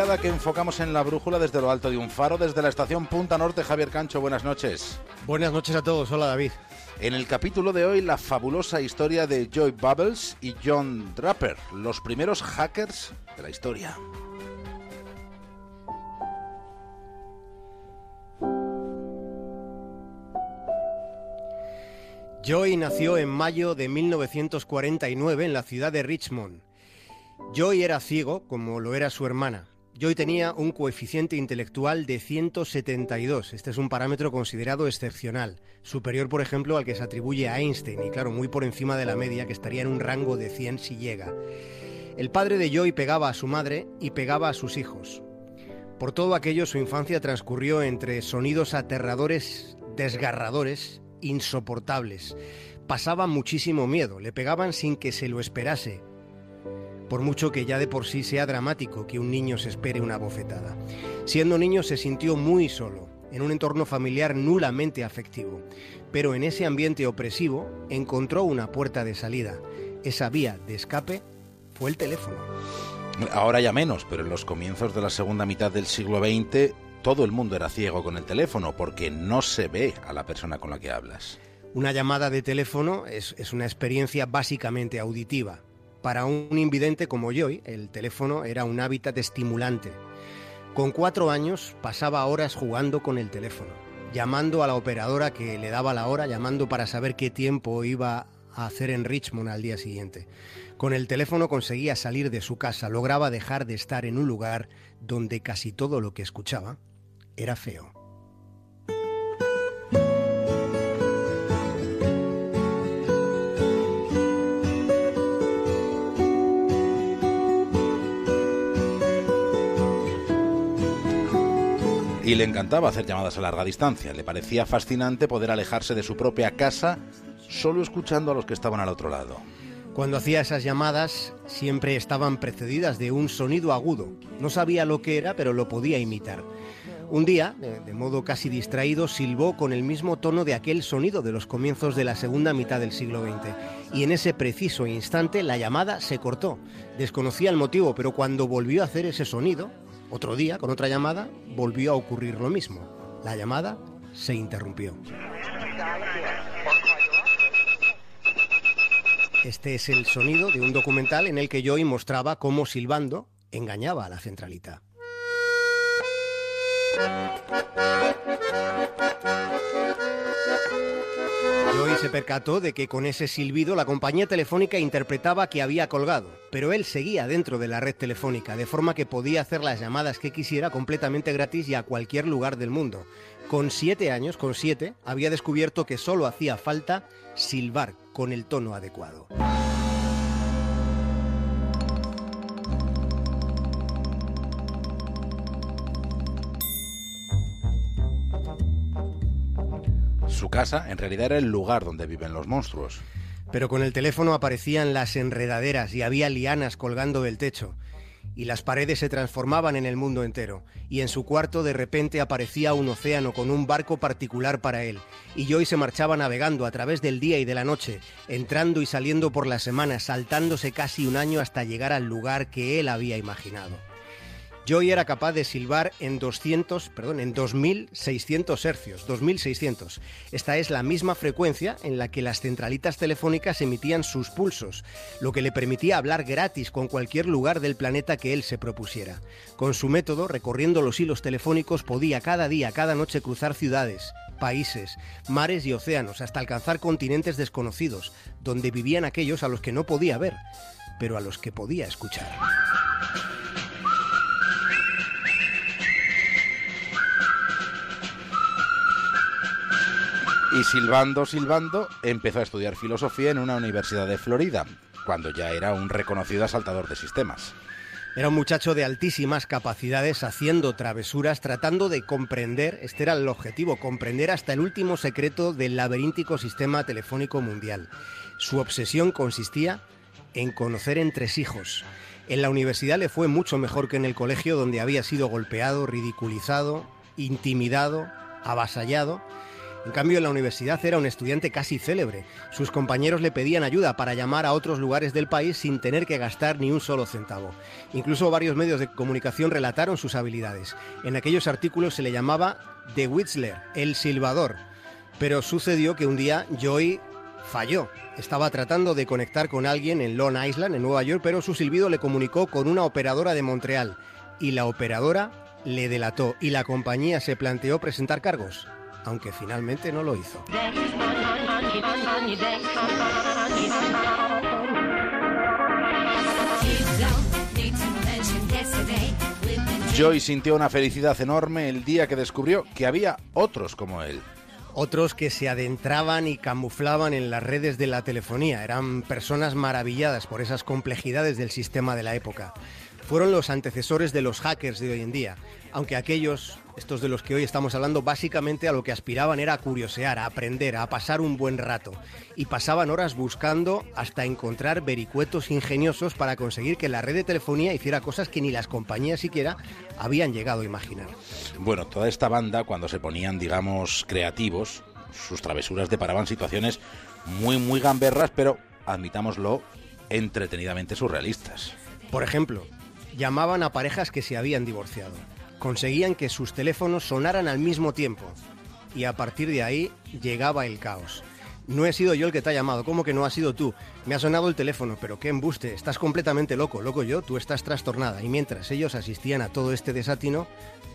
mirada que enfocamos en la brújula desde lo alto de un faro, desde la estación Punta Norte. Javier Cancho, buenas noches. Buenas noches a todos. Hola, David. En el capítulo de hoy, la fabulosa historia de Joy Bubbles y John Draper, los primeros hackers de la historia. Joy nació en mayo de 1949 en la ciudad de Richmond. Joy era ciego, como lo era su hermana. Joy tenía un coeficiente intelectual de 172. Este es un parámetro considerado excepcional, superior, por ejemplo, al que se atribuye a Einstein, y claro, muy por encima de la media, que estaría en un rango de 100 si llega. El padre de Joy pegaba a su madre y pegaba a sus hijos. Por todo aquello, su infancia transcurrió entre sonidos aterradores, desgarradores insoportables. Pasaba muchísimo miedo, le pegaban sin que se lo esperase, por mucho que ya de por sí sea dramático que un niño se espere una bofetada. Siendo niño se sintió muy solo, en un entorno familiar nulamente afectivo, pero en ese ambiente opresivo encontró una puerta de salida. Esa vía de escape fue el teléfono. Ahora ya menos, pero en los comienzos de la segunda mitad del siglo XX todo el mundo era ciego con el teléfono porque no se ve a la persona con la que hablas. Una llamada de teléfono es, una experiencia básicamente auditiva. Para un invidente como yo, el teléfono era un hábitat estimulante. Con cuatro años pasaba horas jugando con el teléfono, llamando a la operadora que le daba la hora, llamando para saber qué tiempo iba a hacer en Richmond al día siguiente. Con el teléfono conseguía salir de su casa, lograba dejar de estar en un lugar donde casi todo lo que escuchaba era feo. Y le encantaba hacer llamadas a larga distancia. Le parecía fascinante poder alejarse de su propia casa solo escuchando a los que estaban al otro lado. Cuando hacía esas llamadas siempre estaban precedidas de un sonido agudo. No sabía lo que era, pero lo podía imitar. Un día, de, modo casi distraído, silbó con el mismo tono de aquel sonido de los comienzos de la segunda mitad del siglo XX. Y en ese preciso instante la llamada se cortó. Desconocía el motivo, pero cuando volvió a hacer ese sonido, otro día, con otra llamada, volvió a ocurrir lo mismo. La llamada se interrumpió. Este es el sonido de un documental en el que Joy mostraba cómo silbando engañaba a la centralita. Joey se percató de que con ese silbido la compañía telefónica interpretaba que había colgado, pero él seguía dentro de la red telefónica, de forma que podía hacer las llamadas que quisiera completamente gratis y a cualquier lugar del mundo. Con siete años, con siete, había descubierto que solo hacía falta silbar con el tono adecuado. Su casa en realidad era el lugar donde viven los monstruos. Pero con el teléfono aparecían las enredaderas y había lianas colgando del techo. Y las paredes se transformaban en el mundo entero. Y en su cuarto de repente aparecía un océano con un barco particular para él. Y Joy se marchaba navegando a través del día y de la noche, entrando y saliendo por las semanas, saltándose casi un año hasta llegar al lugar que él había imaginado. Joy era capaz de silbar en 200, perdón, en 2600 hercios, 2600. Esta es la misma frecuencia en la que las centralitas telefónicas emitían sus pulsos, lo que le permitía hablar gratis con cualquier lugar del planeta que él se propusiera. Con su método, recorriendo los hilos telefónicos, podía cada día, cada noche cruzar ciudades, países, mares y océanos, hasta alcanzar continentes desconocidos, donde vivían aquellos a los que no podía ver, pero a los que podía escuchar. Y silbando, silbando, empezó a estudiar filosofía en una universidad de Florida, cuando ya era un reconocido asaltador de sistemas. Era un muchacho de altísimas capacidades haciendo travesuras, tratando de comprender, este era el objetivo, comprender hasta el último secreto del laberíntico sistema telefónico mundial. Su obsesión consistía en conocer entresijos. En la universidad le fue mucho mejor que en el colegio donde había sido golpeado, ridiculizado, intimidado, avasallado En cambio, en la universidad era un estudiante casi célebre. Sus compañeros le pedían ayuda para llamar a otros lugares del país sin tener que gastar ni un solo centavo. Incluso varios medios de comunicación relataron sus habilidades. En aquellos artículos se le llamaba The Whistler, el silbador. Pero sucedió que un día Joy falló. Estaba tratando de conectar con alguien en Long Island, en Nueva York, pero su silbido le comunicó con una operadora de Montreal. Y la operadora le delató y la compañía se planteó presentar cargos, aunque finalmente no lo hizo. Joy sintió una felicidad enorme el día que descubrió que había otros como él. Otros que se adentraban y camuflaban en las redes de la telefonía. Eran personas maravilladas por esas complejidades del sistema de la época fueron los antecesores de los hackers de hoy en día, aunque aquellos, estos de los que hoy estamos hablando, básicamente a lo que aspiraban era a curiosear, a aprender, a pasar un buen rato, y pasaban horas buscando hasta encontrar vericuetos ingeniosos para conseguir que la red de telefonía hiciera cosas que ni las compañías siquiera habían llegado a imaginar. Bueno, toda esta banda, cuando se ponían, digamos, creativos, sus travesuras deparaban situaciones muy, muy gamberras, pero, admitámoslo, entretenidamente surrealistas. Por ejemplo, llamaban a parejas que se habían divorciado. Conseguían que sus teléfonos sonaran al mismo tiempo. Y a partir de ahí llegaba el caos. No he sido yo el que te ha llamado, ¿cómo que no ha sido tú? Me ha sonado el teléfono, pero qué embuste, estás completamente loco, loco yo, tú estás trastornada. Y mientras ellos asistían a todo este desatino,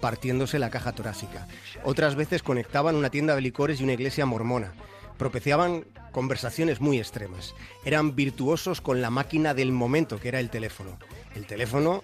partiéndose la caja torácica. Otras veces conectaban una tienda de licores y una iglesia mormona. Propiciaban conversaciones muy extremas. Eran virtuosos con la máquina del momento, que era el teléfono el teléfono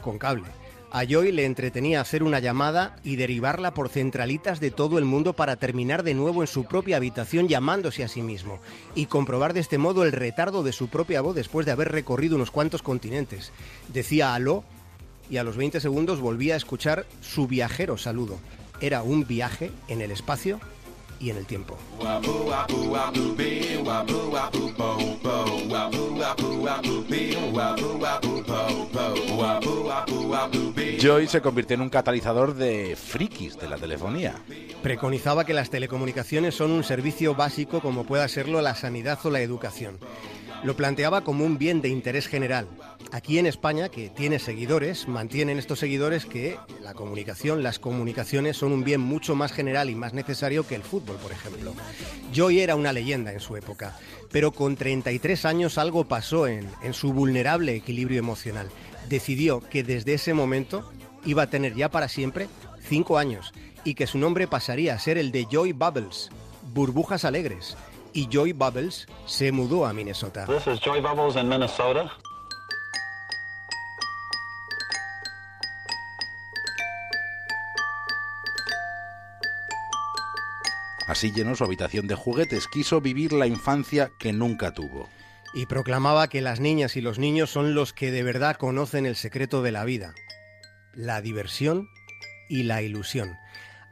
con cable. A Joy le entretenía hacer una llamada y derivarla por centralitas de todo el mundo para terminar de nuevo en su propia habitación llamándose a sí mismo y comprobar de este modo el retardo de su propia voz después de haber recorrido unos cuantos continentes. Decía aló y a los 20 segundos volvía a escuchar su viajero saludo. Era un viaje en el espacio y en el tiempo. Joy se convirtió en un catalizador de frikis de la telefonía. Preconizaba que las telecomunicaciones son un servicio básico como pueda serlo la sanidad o la educación lo planteaba como un bien de interés general. Aquí en España, que tiene seguidores, mantienen estos seguidores que la comunicación, las comunicaciones son un bien mucho más general y más necesario que el fútbol, por ejemplo. Joy era una leyenda en su época, pero con 33 años algo pasó en, su vulnerable equilibrio emocional. Decidió que desde ese momento iba a tener ya para siempre cinco años y que su nombre pasaría a ser el de Joy Bubbles, burbujas alegres y Joy Bubbles se mudó a Minnesota. This is Joy Bubbles in Minnesota. Así llenó su habitación de juguetes, quiso vivir la infancia que nunca tuvo. Y proclamaba que las niñas y los niños son los que de verdad conocen el secreto de la vida, la diversión y la ilusión.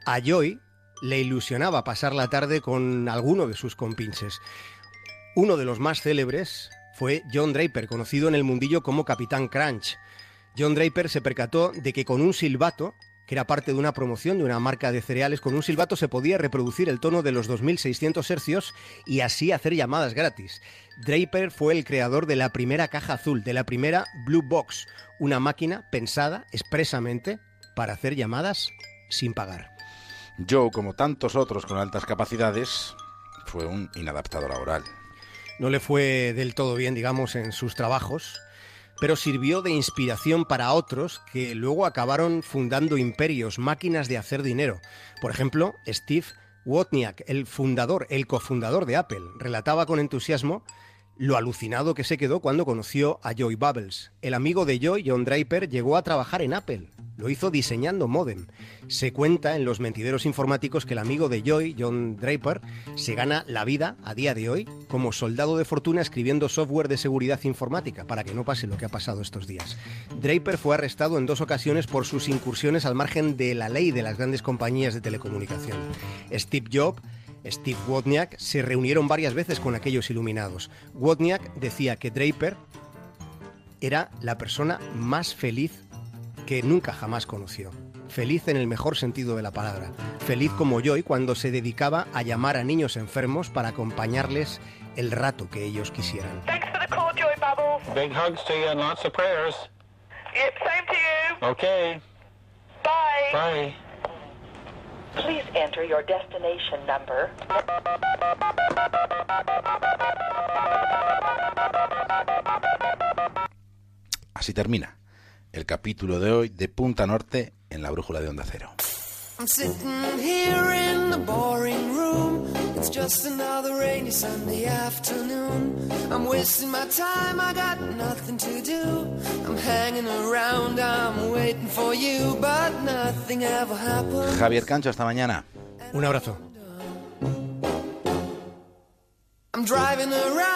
A Joy le ilusionaba pasar la tarde con alguno de sus compinches. Uno de los más célebres fue John Draper, conocido en el mundillo como Capitán Crunch. John Draper se percató de que con un silbato, que era parte de una promoción de una marca de cereales, con un silbato se podía reproducir el tono de los 2600 hercios y así hacer llamadas gratis. Draper fue el creador de la primera caja azul, de la primera Blue Box, una máquina pensada expresamente para hacer llamadas sin pagar. Joe, como tantos otros con altas capacidades, fue un inadaptado laboral. No le fue del todo bien, digamos, en sus trabajos, pero sirvió de inspiración para otros que luego acabaron fundando imperios, máquinas de hacer dinero. Por ejemplo, Steve Wozniak, el fundador, el cofundador de Apple, relataba con entusiasmo lo alucinado que se quedó cuando conoció a Joy Bubbles. El amigo de Joy, John Draper, llegó a trabajar en Apple. Lo hizo diseñando modem. Se cuenta en los mentideros informáticos que el amigo de Joy, John Draper, se gana la vida a día de hoy como soldado de fortuna escribiendo software de seguridad informática para que no pase lo que ha pasado estos días. Draper fue arrestado en dos ocasiones por sus incursiones al margen de la ley de las grandes compañías de telecomunicación. Steve Jobs Steve Wozniak se reunieron varias veces con aquellos iluminados. Wozniak decía que Draper era la persona más feliz que nunca jamás conoció. Feliz en el mejor sentido de la palabra. Feliz como Joy cuando se dedicaba a llamar a niños enfermos para acompañarles el rato que ellos quisieran. Thanks for the call, Joy Bubbles. Big hugs to you and lots of prayers. Yep, same to you. Okay. Bye. Please enter your destination number. Así termina el capítulo de hoy de Punta Norte en la brújula de Onda Cero. I'm just another rainy Sunday afternoon. I'm wasting my time, I got nothing to do. I'm hanging around, I'm waiting for you, but nothing ever happened. Javier Cancho, hasta mañana. Un abrazo. I'm driving around.